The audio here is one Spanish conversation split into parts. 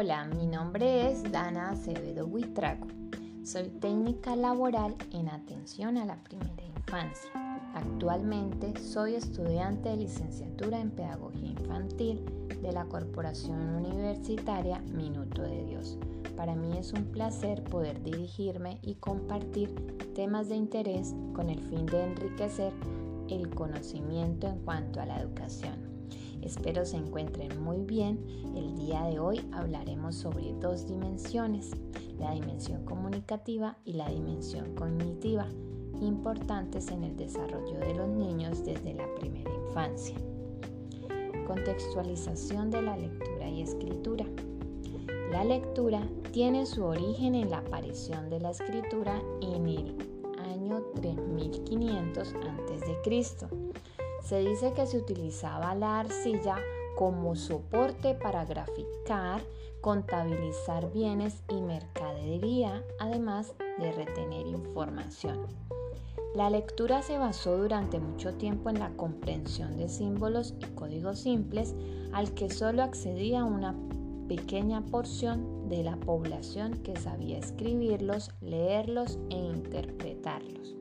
Hola, mi nombre es Dana Acevedo Huitrago. Soy técnica laboral en atención a la primera infancia. Actualmente soy estudiante de licenciatura en Pedagogía Infantil de la Corporación Universitaria Minuto de Dios. Para mí es un placer poder dirigirme y compartir temas de interés con el fin de enriquecer el conocimiento en cuanto a la educación. Espero se encuentren muy bien. El día de hoy hablaremos sobre dos dimensiones, la dimensión comunicativa y la dimensión cognitiva, importantes en el desarrollo de los niños desde la primera infancia. Contextualización de la lectura y escritura. La lectura tiene su origen en la aparición de la escritura en el año 3500 a.C. Se dice que se utilizaba la arcilla como soporte para graficar, contabilizar bienes y mercadería, además de retener información. La lectura se basó durante mucho tiempo en la comprensión de símbolos y códigos simples al que solo accedía una pequeña porción de la población que sabía escribirlos, leerlos e interpretarlos.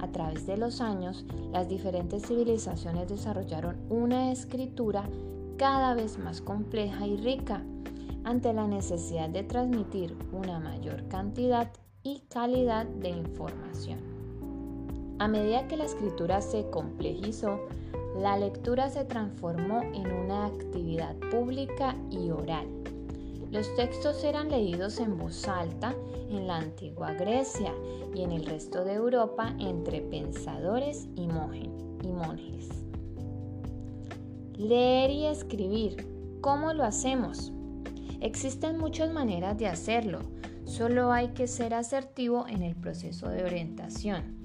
A través de los años, las diferentes civilizaciones desarrollaron una escritura cada vez más compleja y rica ante la necesidad de transmitir una mayor cantidad y calidad de información. A medida que la escritura se complejizó, la lectura se transformó en una actividad pública y oral. Los textos eran leídos en voz alta en la antigua Grecia y en el resto de Europa entre pensadores y, monjes. Leer y escribir. ¿Cómo lo hacemos? Existen muchas maneras de hacerlo, solo hay que ser asertivo en el proceso de orientación.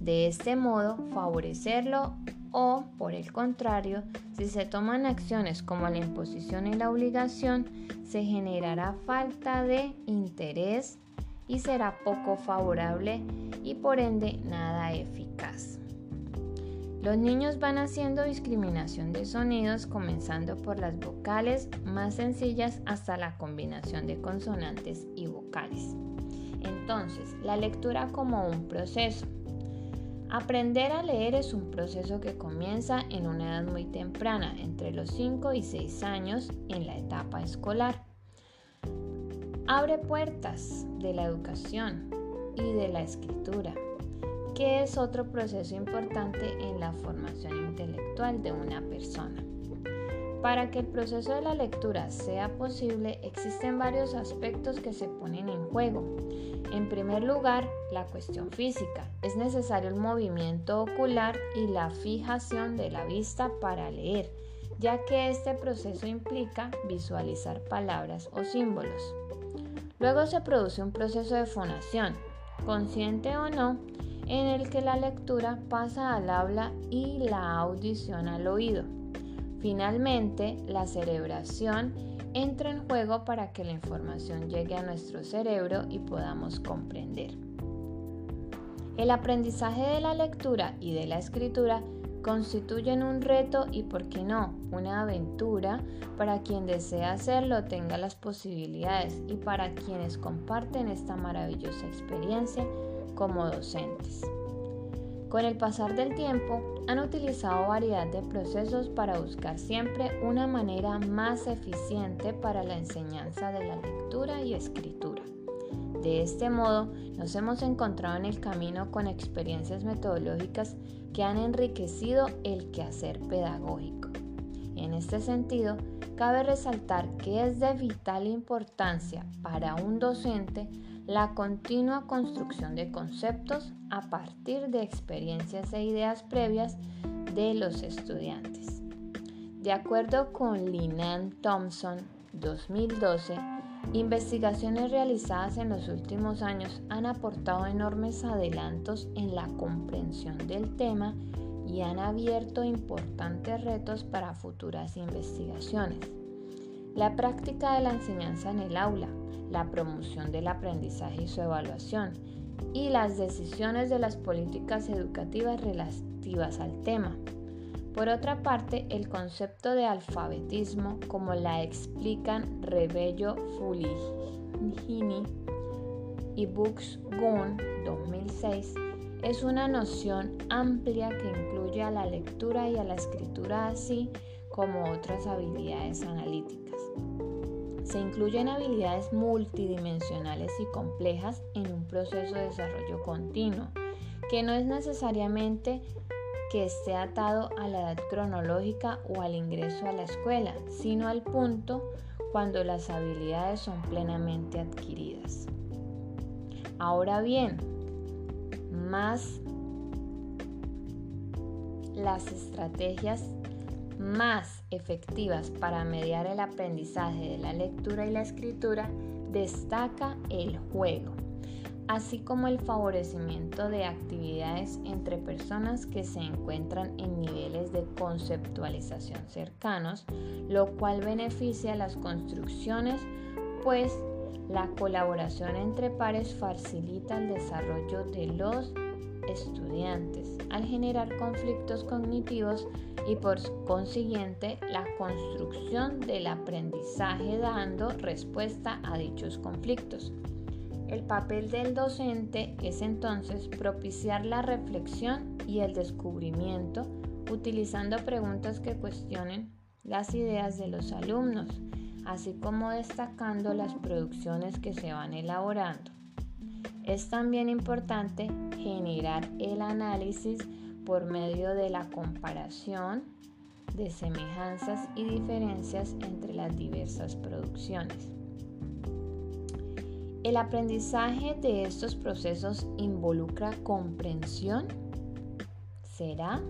De este modo, favorecerlo o, por el contrario, si se toman acciones como la imposición y la obligación, se generará falta de interés y será poco favorable y por ende nada eficaz. Los niños van haciendo discriminación de sonidos comenzando por las vocales más sencillas hasta la combinación de consonantes y vocales. Entonces, la lectura como un proceso. Aprender a leer es un proceso que comienza en una edad muy temprana, entre los 5 y 6 años en la etapa escolar. Abre puertas de la educación y de la escritura, que es otro proceso importante en la formación intelectual de una persona. Para que el proceso de la lectura sea posible, existen varios aspectos que se ponen en juego. En primer lugar, la cuestión física. Es necesario el movimiento ocular y la fijación de la vista para leer, ya que este proceso implica visualizar palabras o símbolos. Luego se produce un proceso de fonación, consciente o no, en el que la lectura pasa al habla y la audición al oído. Finalmente, la cerebración entra en juego para que la información llegue a nuestro cerebro y podamos comprender. El aprendizaje de la lectura y de la escritura constituyen un reto y, por qué no, una aventura para quien desea hacerlo tenga las posibilidades y para quienes comparten esta maravillosa experiencia como docentes. Con el pasar del tiempo, han utilizado variedad de procesos para buscar siempre una manera más eficiente para la enseñanza de la lectura y escritura. De este modo, nos hemos encontrado en el camino con experiencias metodológicas que han enriquecido el quehacer pedagógico. En este sentido, cabe resaltar que es de vital importancia para un docente la continua construcción de conceptos a partir de experiencias e ideas previas de los estudiantes. De acuerdo con Linan Thompson 2012, investigaciones realizadas en los últimos años han aportado enormes adelantos en la comprensión del tema y han abierto importantes retos para futuras investigaciones. La práctica de la enseñanza en el aula, la promoción del aprendizaje y su evaluación, y las decisiones de las políticas educativas relativas al tema. Por otra parte, el concepto de alfabetismo, como la explican Rebello Fuligini y Books Gun 2006, es una noción amplia que incluye a la lectura y a la escritura así como otras habilidades analíticas. Se incluyen habilidades multidimensionales y complejas en un proceso de desarrollo continuo, que no es necesariamente que esté atado a la edad cronológica o al ingreso a la escuela, sino al punto cuando las habilidades son plenamente adquiridas. Ahora bien, más las estrategias más efectivas para mediar el aprendizaje de la lectura y la escritura destaca el juego, así como el favorecimiento de actividades entre personas que se encuentran en niveles de conceptualización cercanos, lo cual beneficia las construcciones, pues la colaboración entre pares facilita el desarrollo de los estudiantes al generar conflictos cognitivos y por consiguiente la construcción del aprendizaje dando respuesta a dichos conflictos. El papel del docente es entonces propiciar la reflexión y el descubrimiento utilizando preguntas que cuestionen las ideas de los alumnos así como destacando las producciones que se van elaborando. Es también importante generar el análisis por medio de la comparación de semejanzas y diferencias entre las diversas producciones. ¿El aprendizaje de estos procesos involucra comprensión? ¿Será?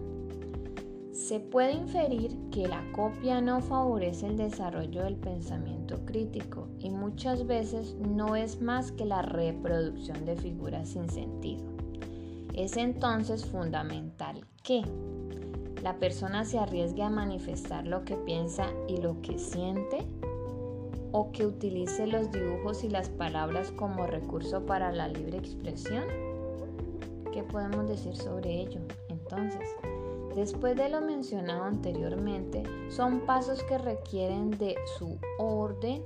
Se puede inferir que la copia no favorece el desarrollo del pensamiento crítico y muchas veces no es más que la reproducción de figuras sin sentido. Es entonces fundamental que la persona se arriesgue a manifestar lo que piensa y lo que siente o que utilice los dibujos y las palabras como recurso para la libre expresión. ¿Qué podemos decir sobre ello? Entonces, Después de lo mencionado anteriormente, son pasos que requieren de su orden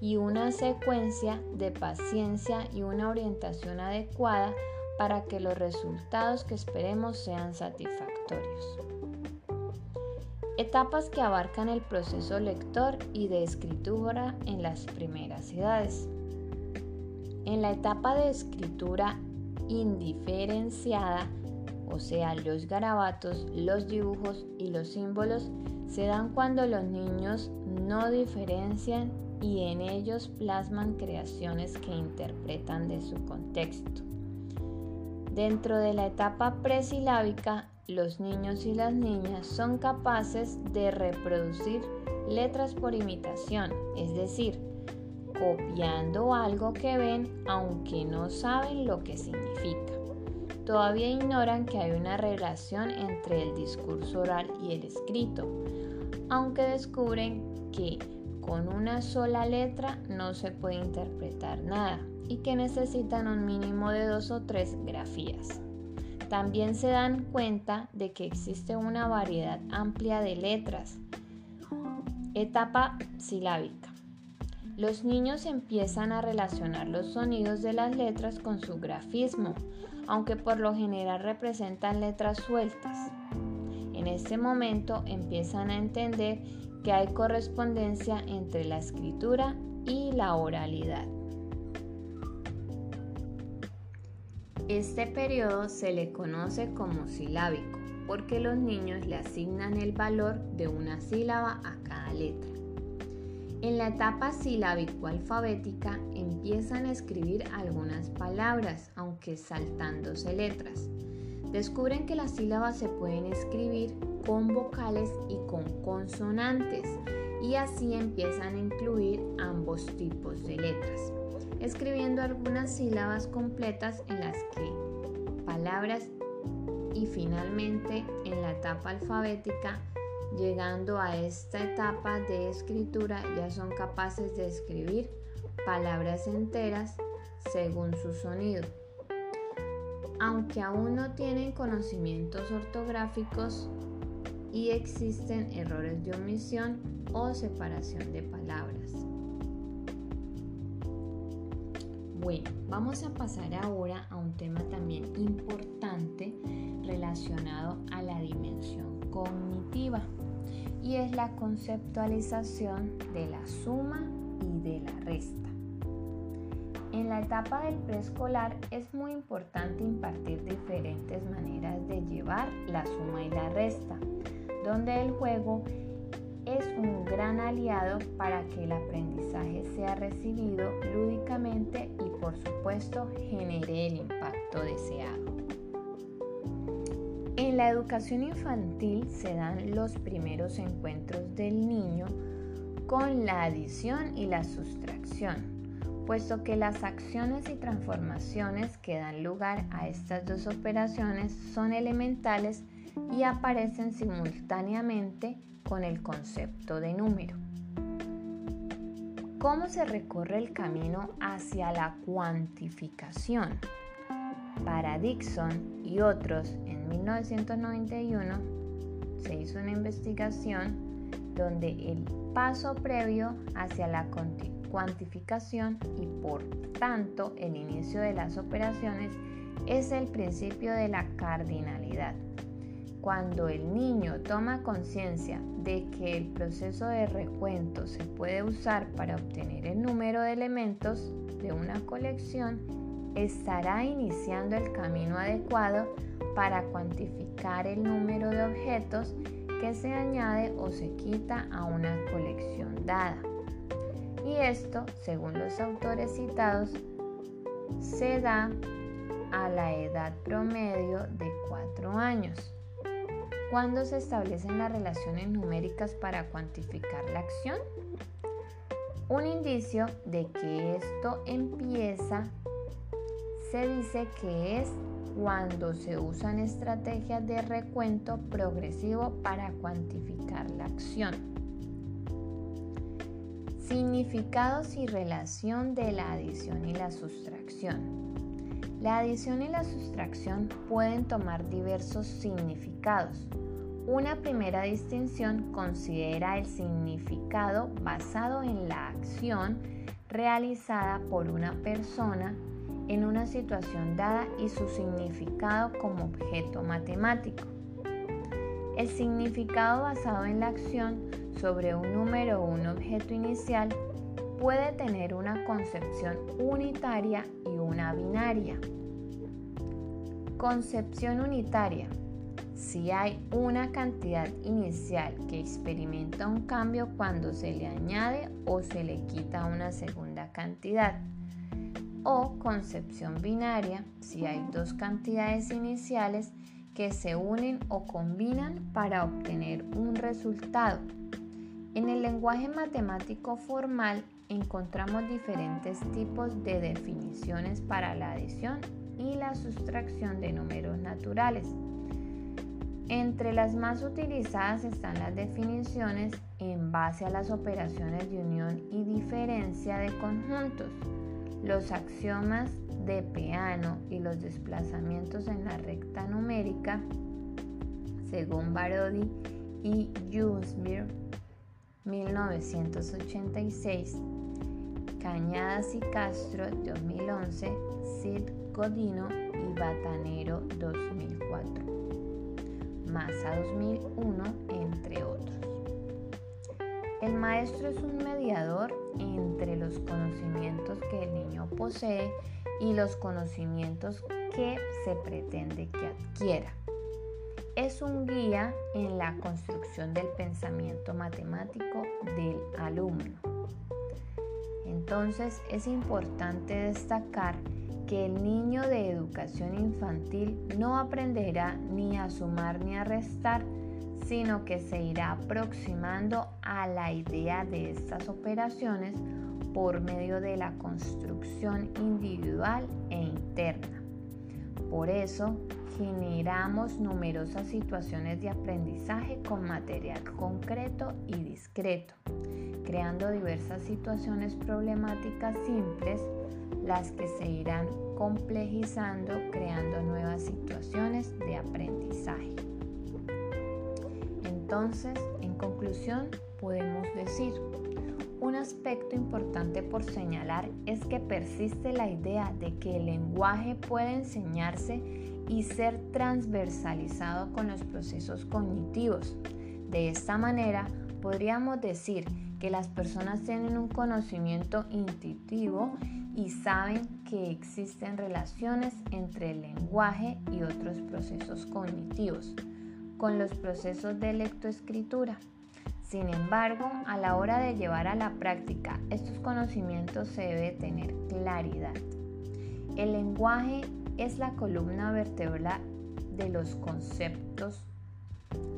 y una secuencia de paciencia y una orientación adecuada para que los resultados que esperemos sean satisfactorios. Etapas que abarcan el proceso lector y de escritura en las primeras edades. En la etapa de escritura indiferenciada, o sea, los garabatos, los dibujos y los símbolos, se dan cuando los niños no diferencian y en ellos plasman creaciones que interpretan de su contexto. Dentro de la etapa presilábica, los niños y las niñas son capaces de reproducir letras por imitación, es decir, copiando algo que ven aunque no saben lo que significa todavía ignoran que hay una relación entre el discurso oral y el escrito, aunque descubren que con una sola letra no se puede interpretar nada y que necesitan un mínimo de dos o tres grafías. También se dan cuenta de que existe una variedad amplia de letras. Etapa silábica. Los niños empiezan a relacionar los sonidos de las letras con su grafismo, aunque por lo general representan letras sueltas. En este momento empiezan a entender que hay correspondencia entre la escritura y la oralidad. Este periodo se le conoce como silábico porque los niños le asignan el valor de una sílaba a cada letra. En la etapa silábico-alfabética empiezan a escribir algunas palabras, aunque saltándose letras. Descubren que las sílabas se pueden escribir con vocales y con consonantes y así empiezan a incluir ambos tipos de letras, escribiendo algunas sílabas completas en las que palabras y finalmente en la etapa alfabética Llegando a esta etapa de escritura ya son capaces de escribir palabras enteras según su sonido. Aunque aún no tienen conocimientos ortográficos, y existen errores de omisión o separación de palabras. Bueno, vamos a pasar ahora a un tema también importante relacionado a la dimensión cognitiva y es la conceptualización de la suma y de la resta. En la etapa del preescolar es muy importante impartir diferentes maneras de llevar la suma y la resta, donde el juego es un gran aliado para que el aprendizaje sea recibido lúdicamente y por supuesto genere el impacto deseado. La educación infantil se dan los primeros encuentros del niño con la adición y la sustracción, puesto que las acciones y transformaciones que dan lugar a estas dos operaciones son elementales y aparecen simultáneamente con el concepto de número. ¿Cómo se recorre el camino hacia la cuantificación? Para Dixon y otros, en 1991 se hizo una investigación donde el paso previo hacia la cuantificación y por tanto el inicio de las operaciones es el principio de la cardinalidad. Cuando el niño toma conciencia de que el proceso de recuento se puede usar para obtener el número de elementos de una colección, estará iniciando el camino adecuado para cuantificar el número de objetos que se añade o se quita a una colección dada. Y esto, según los autores citados, se da a la edad promedio de 4 años. ¿Cuándo se establecen las relaciones numéricas para cuantificar la acción? Un indicio de que esto empieza se dice que es cuando se usan estrategias de recuento progresivo para cuantificar la acción. Significados y relación de la adición y la sustracción. La adición y la sustracción pueden tomar diversos significados. Una primera distinción considera el significado basado en la acción realizada por una persona en una situación dada y su significado como objeto matemático. El significado basado en la acción sobre un número o un objeto inicial puede tener una concepción unitaria y una binaria. Concepción unitaria. Si hay una cantidad inicial que experimenta un cambio cuando se le añade o se le quita una segunda cantidad o concepción binaria si hay dos cantidades iniciales que se unen o combinan para obtener un resultado. En el lenguaje matemático formal encontramos diferentes tipos de definiciones para la adición y la sustracción de números naturales. Entre las más utilizadas están las definiciones en base a las operaciones de unión y diferencia de conjuntos los axiomas de Peano y los desplazamientos en la recta numérica, según Barodi y Junsberg, 1986, Cañadas y Castro, 2011, Sid Godino y Batanero, 2004, Massa 2001, entre otros. El maestro es un mediador entre los conocimientos que el niño posee y los conocimientos que se pretende que adquiera. Es un guía en la construcción del pensamiento matemático del alumno. Entonces es importante destacar que el niño de educación infantil no aprenderá ni a sumar ni a restar, sino que se irá aproximando a la idea de estas operaciones por medio de la construcción individual e interna. Por eso, generamos numerosas situaciones de aprendizaje con material concreto y discreto, creando diversas situaciones problemáticas simples, las que se irán complejizando creando nuevas situaciones de aprendizaje. Entonces, en conclusión, podemos decir, un aspecto importante por señalar es que persiste la idea de que el lenguaje puede enseñarse y ser transversalizado con los procesos cognitivos. De esta manera, podríamos decir que las personas tienen un conocimiento intuitivo y saben que existen relaciones entre el lenguaje y otros procesos cognitivos, con los procesos de lectoescritura. Sin embargo, a la hora de llevar a la práctica estos conocimientos se debe tener claridad. El lenguaje es la columna vertebral de los conceptos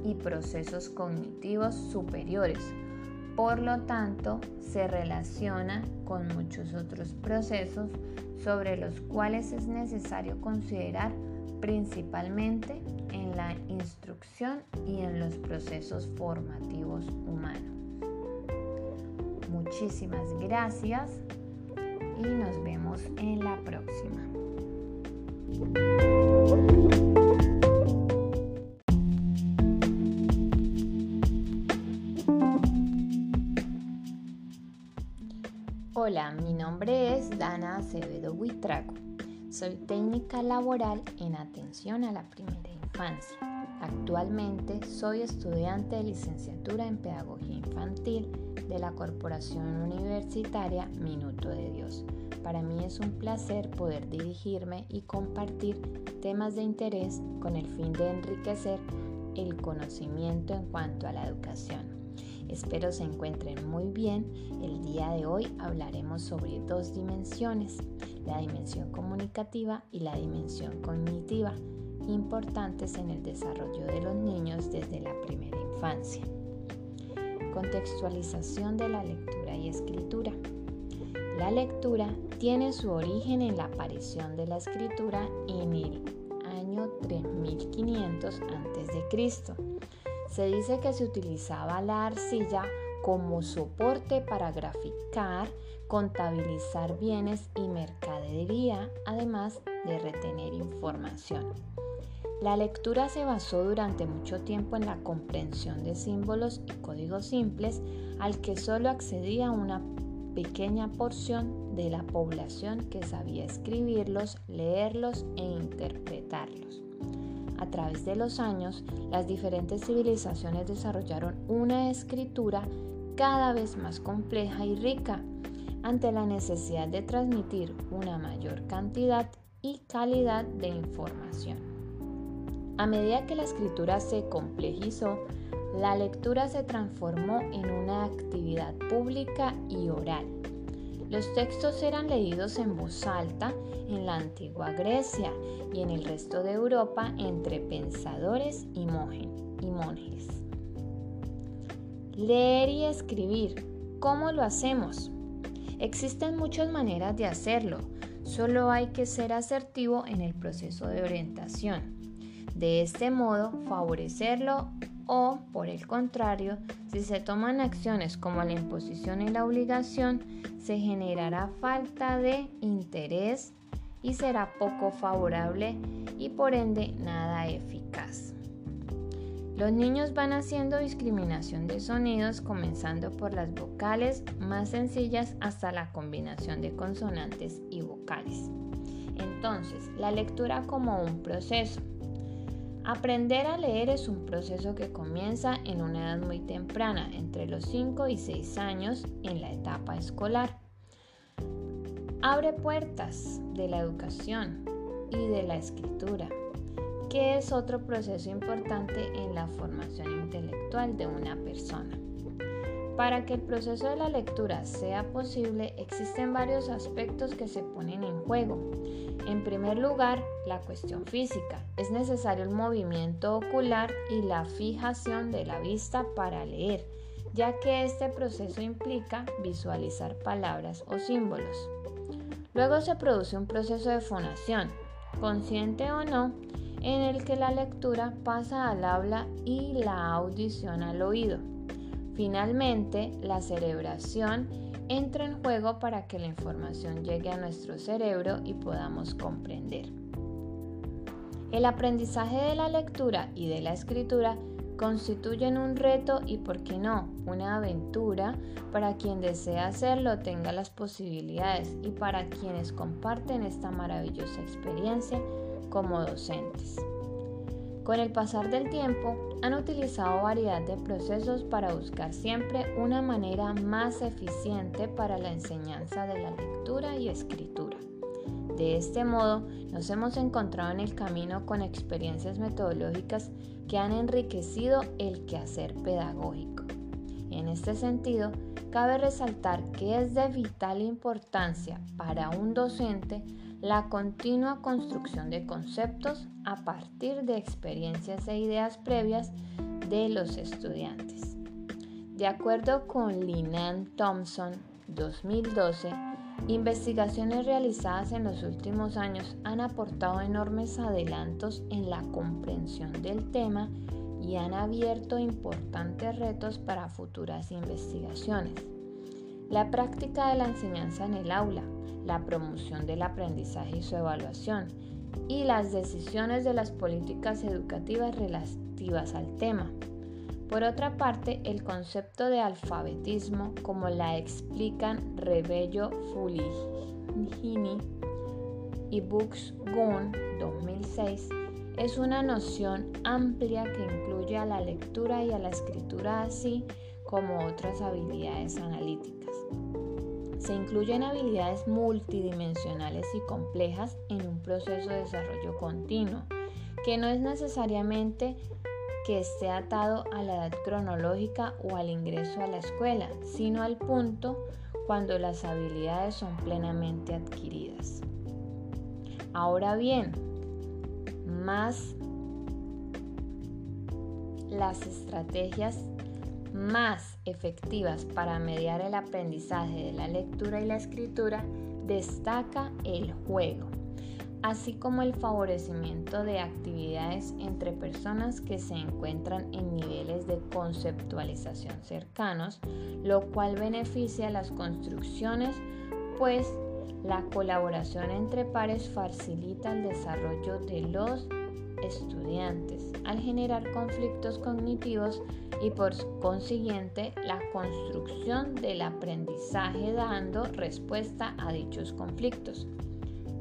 y procesos cognitivos superiores por lo tanto, se relaciona con muchos otros procesos sobre los cuales es necesario considerar principalmente en la instrucción y en los procesos formativos humanos. Muchísimas gracias y nos vemos en la próxima. Hola, mi nombre es Dana Acevedo Huitrago. Soy técnica laboral en atención a la primera infancia. Actualmente soy estudiante de licenciatura en Pedagogía Infantil de la Corporación Universitaria Minuto de Dios. Para mí es un placer poder dirigirme y compartir temas de interés con el fin de enriquecer el conocimiento en cuanto a la educación. Espero se encuentren muy bien. El día de hoy hablaremos sobre dos dimensiones, la dimensión comunicativa y la dimensión cognitiva, importantes en el desarrollo de los niños desde la primera infancia. Contextualización de la lectura y escritura. La lectura tiene su origen en la aparición de la escritura en el año 3500 a.C se dice que se utilizaba la arcilla como soporte para graficar, contabilizar bienes y mercadería, además de retener información. La lectura se basó durante mucho tiempo en la comprensión de símbolos y códigos simples al que solo accedía una pequeña porción de la población que sabía escribirlos, leerlos e interpretarlos. A través de los años, las diferentes civilizaciones desarrollaron una escritura cada vez más compleja y rica ante la necesidad de transmitir una mayor cantidad y calidad de información. A medida que la escritura se complejizó, la lectura se transformó en una actividad pública y oral los textos eran leídos en voz alta en la antigua Grecia y en el resto de Europa entre pensadores y, monjes. Leer y escribir. ¿Cómo lo hacemos? Existen muchas maneras de hacerlo, solo hay que ser asertivo en el proceso de orientación. De este modo, favorecerlo o, por el contrario, si se toman acciones como la imposición y la obligación, se generará falta de interés y será poco favorable y por ende nada eficaz. Los niños van haciendo discriminación de sonidos comenzando por las vocales más sencillas hasta la combinación de consonantes y vocales. Entonces, la lectura como un proceso. Aprender a leer es un proceso que comienza en una edad muy temprana, entre los 5 y 6 años en la etapa escolar. Abre puertas de la educación y de la escritura, que es otro proceso importante en la formación intelectual de una persona. Para que el proceso de la lectura sea posible, existen varios aspectos que se ponen en juego. En primer lugar, la cuestión física. Es necesario el movimiento ocular y la fijación de la vista para leer, ya que este proceso implica visualizar palabras o símbolos. Luego se produce un proceso de fonación, consciente o no, en el que la lectura pasa al habla y la audición al oído. Finalmente, la cerebración entra en juego para que la información llegue a nuestro cerebro y podamos comprender. El aprendizaje de la lectura y de la escritura constituyen un reto y, por qué no, una aventura para quien desea hacerlo tenga las posibilidades y para quienes comparten esta maravillosa experiencia como docentes. Con el pasar del tiempo, han utilizado variedad de procesos para buscar siempre una manera más eficiente para la enseñanza de la lectura y escritura. De este modo, nos hemos encontrado en el camino con experiencias metodológicas que han enriquecido el quehacer pedagógico. En este sentido, cabe resaltar que es de vital importancia para un docente la continua construcción de conceptos a partir de experiencias e ideas previas de los estudiantes. De acuerdo con Linan Thompson, 2012, Investigaciones realizadas en los últimos años han aportado enormes adelantos en la comprensión del tema y han abierto importantes retos para futuras investigaciones. La práctica de la enseñanza en el aula, la promoción del aprendizaje y su evaluación, y las decisiones de las políticas educativas relativas al tema. Por otra parte, el concepto de alfabetismo, como la explican Rebello Fuligini y Books Gunn 2006, es una noción amplia que incluye a la lectura y a la escritura así como otras habilidades analíticas. Se incluyen habilidades multidimensionales y complejas en un proceso de desarrollo continuo, que no es necesariamente que esté atado a la edad cronológica o al ingreso a la escuela, sino al punto cuando las habilidades son plenamente adquiridas. Ahora bien, más las estrategias más efectivas para mediar el aprendizaje de la lectura y la escritura destaca el juego así como el favorecimiento de actividades entre personas que se encuentran en niveles de conceptualización cercanos, lo cual beneficia las construcciones, pues la colaboración entre pares facilita el desarrollo de los estudiantes al generar conflictos cognitivos y por consiguiente la construcción del aprendizaje dando respuesta a dichos conflictos.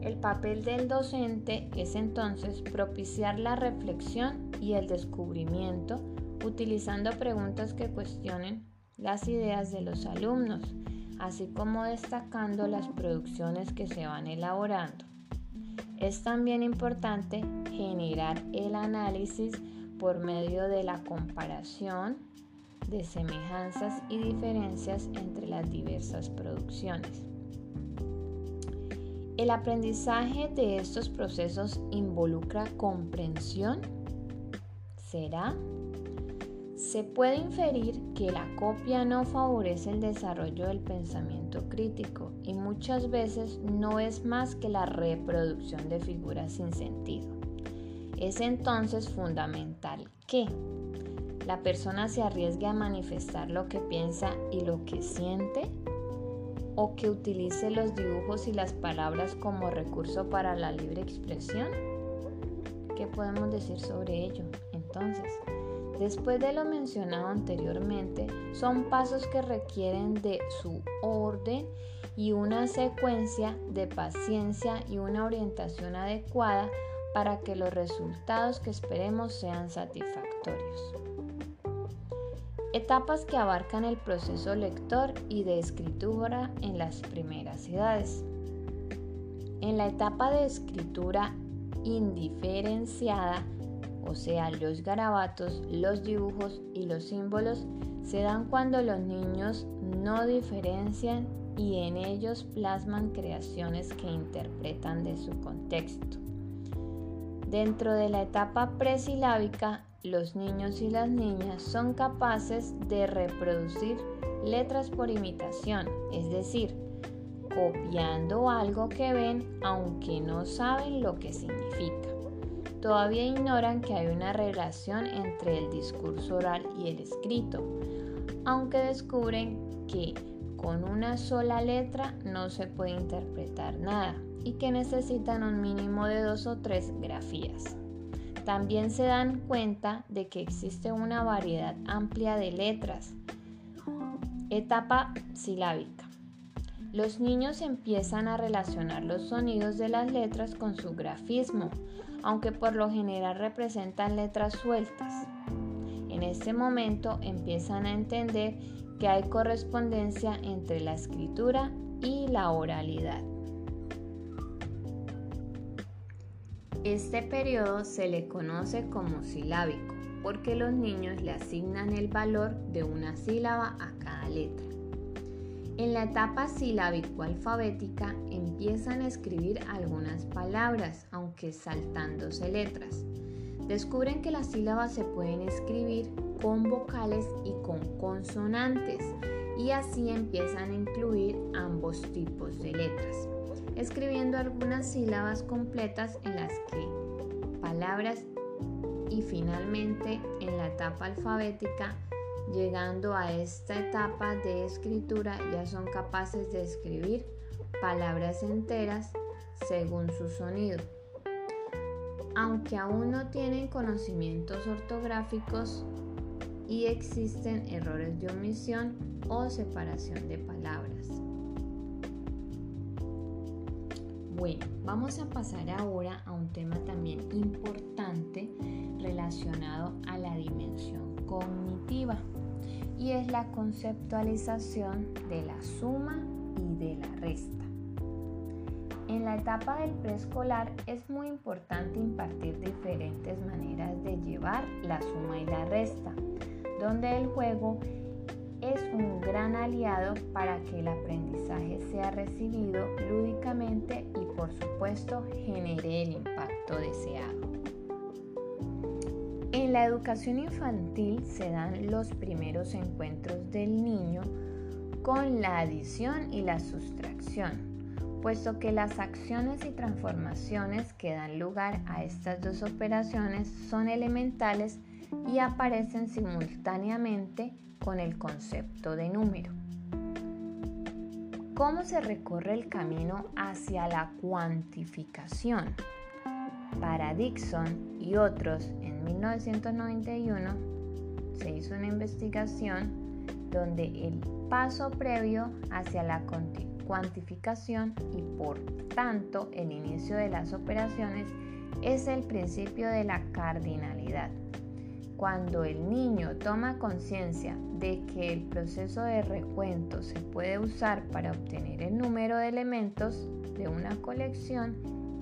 El papel del docente es entonces propiciar la reflexión y el descubrimiento utilizando preguntas que cuestionen las ideas de los alumnos, así como destacando las producciones que se van elaborando. Es también importante generar el análisis por medio de la comparación de semejanzas y diferencias entre las diversas producciones. ¿El aprendizaje de estos procesos involucra comprensión? ¿Será? Se puede inferir que la copia no favorece el desarrollo del pensamiento crítico y muchas veces no es más que la reproducción de figuras sin sentido. Es entonces fundamental que la persona se arriesgue a manifestar lo que piensa y lo que siente o que utilice los dibujos y las palabras como recurso para la libre expresión? ¿Qué podemos decir sobre ello? Entonces, después de lo mencionado anteriormente, son pasos que requieren de su orden y una secuencia de paciencia y una orientación adecuada para que los resultados que esperemos sean satisfactorios. Etapas que abarcan el proceso lector y de escritura en las primeras edades. En la etapa de escritura indiferenciada, o sea, los garabatos, los dibujos y los símbolos se dan cuando los niños no diferencian y en ellos plasman creaciones que interpretan de su contexto. Dentro de la etapa presilábica, los niños y las niñas son capaces de reproducir letras por imitación, es decir, copiando algo que ven aunque no saben lo que significa. Todavía ignoran que hay una relación entre el discurso oral y el escrito, aunque descubren que con una sola letra no se puede interpretar nada y que necesitan un mínimo de dos o tres grafías. También se dan cuenta de que existe una variedad amplia de letras. Etapa silábica. Los niños empiezan a relacionar los sonidos de las letras con su grafismo, aunque por lo general representan letras sueltas. En este momento empiezan a entender que hay correspondencia entre la escritura y la oralidad. Este periodo se le conoce como silábico porque los niños le asignan el valor de una sílaba a cada letra. En la etapa silábico-alfabética empiezan a escribir algunas palabras, aunque saltándose letras. Descubren que las sílabas se pueden escribir con vocales y con consonantes y así empiezan a incluir ambos tipos de letras, escribiendo algunas sílabas completas en las que palabras y finalmente en la etapa alfabética Llegando a esta etapa de escritura ya son capaces de escribir palabras enteras según su sonido. Aunque aún no tienen conocimientos ortográficos y existen errores de omisión o separación de palabras. Bueno, vamos a pasar ahora a un tema también importante relacionado a la dimensión cognitiva y es la conceptualización de la suma y de la resta. En la etapa del preescolar es muy importante impartir diferentes maneras de llevar la suma y la resta, donde el juego es un gran aliado para que el aprendizaje sea recibido lúdicamente y por supuesto genere el impacto deseado. En la educación infantil se dan los primeros encuentros del niño con la adición y la sustracción, puesto que las acciones y transformaciones que dan lugar a estas dos operaciones son elementales y aparecen simultáneamente con el concepto de número. ¿Cómo se recorre el camino hacia la cuantificación? Para Dixon y otros, en 1991 se hizo una investigación donde el paso previo hacia la cuantificación y por tanto el inicio de las operaciones es el principio de la cardinalidad. Cuando el niño toma conciencia de que el proceso de recuento se puede usar para obtener el número de elementos de una colección,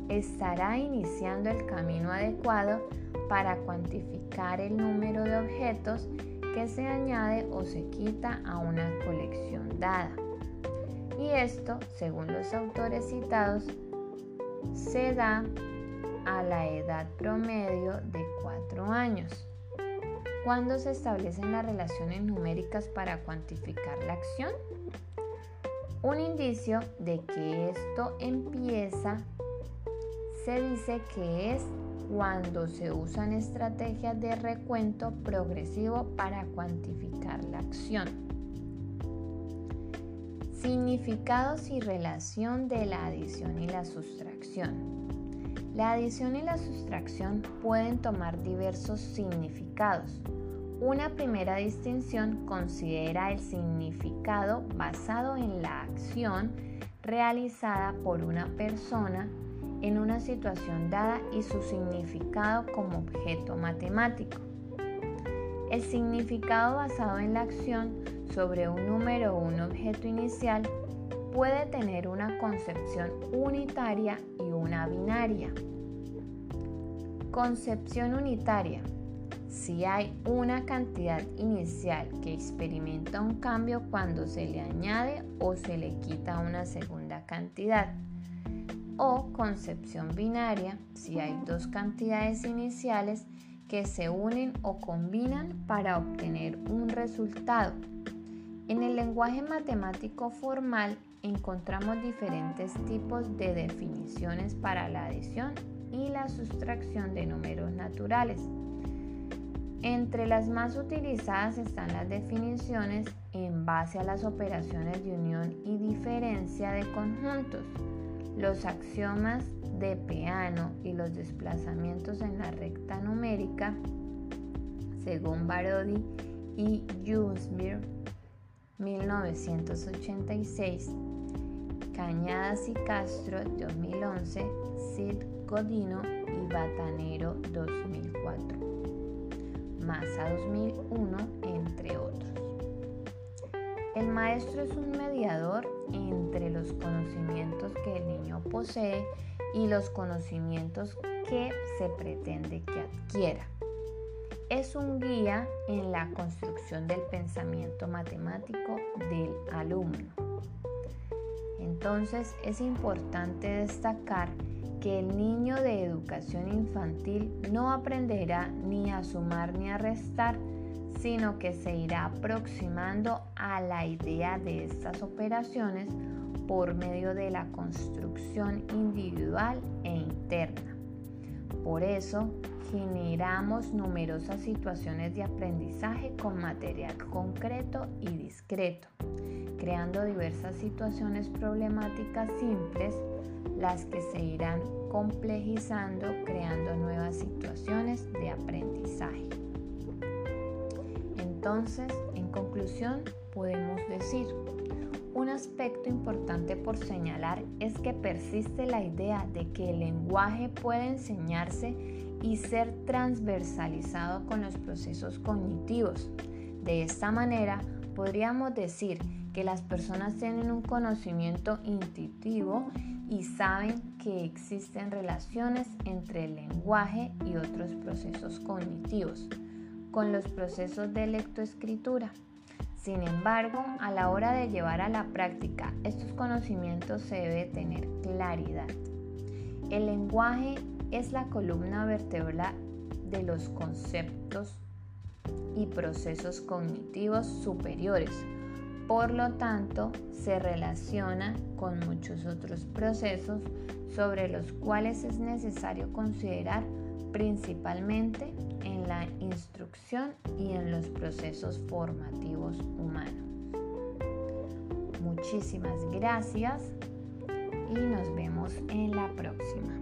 estará iniciando el camino adecuado para cuantificar el número de objetos que se añade o se quita a una colección dada. Y esto, según los autores citados, se da a la edad promedio de 4 años. ¿Cuándo se establecen las relaciones numéricas para cuantificar la acción? Un indicio de que esto empieza se dice que es cuando se usan estrategias de recuento progresivo para cuantificar la acción. Significados y relación de la adición y la sustracción. La adición y la sustracción pueden tomar diversos significados. Una primera distinción considera el significado basado en la acción realizada por una persona en una situación dada y su significado como objeto matemático. El significado basado en la acción sobre un número o un objeto inicial puede tener una concepción unitaria y una binaria. Concepción unitaria. Si hay una cantidad inicial que experimenta un cambio cuando se le añade o se le quita una segunda cantidad o concepción binaria si hay dos cantidades iniciales que se unen o combinan para obtener un resultado. En el lenguaje matemático formal encontramos diferentes tipos de definiciones para la adición y la sustracción de números naturales. Entre las más utilizadas están las definiciones en base a las operaciones de unión y diferencia de conjuntos Los axiomas de Peano y los desplazamientos en la recta numérica, según Barodi y Junsberg, 1986, Cañadas y Castro, 2011, Sid Godino y Batanero, 2004, Massa 2001, entre otros. El maestro es un mediador entre los conocimientos que el niño posee y los conocimientos que se pretende que adquiera. Es un guía en la construcción del pensamiento matemático del alumno. Entonces es importante destacar que el niño de educación infantil no aprenderá ni a sumar ni a restar, sino que se irá aproximando a la idea de estas operaciones por medio de la construcción individual e interna. Por eso, generamos numerosas situaciones de aprendizaje con material concreto y discreto, creando diversas situaciones problemáticas simples, las que se irán complejizando, creando nuevas situaciones de aprendizaje. Entonces, en conclusión, podemos decir, un aspecto importante por señalar es que persiste la idea de que el lenguaje puede enseñarse y ser transversalizado con los procesos cognitivos. De esta manera, podríamos decir que las personas tienen un conocimiento intuitivo y saben que existen relaciones entre el lenguaje y otros procesos cognitivos, con los procesos de lectoescritura. Sin embargo, a la hora de llevar a la práctica estos conocimientos se debe tener claridad. El lenguaje es la columna vertebral de los conceptos y procesos cognitivos superiores. Por lo tanto, se relaciona con muchos otros procesos sobre los cuales es necesario considerar principalmente en la instrucción y en los procesos formativos humanos. Muchísimas gracias y nos vemos en la próxima.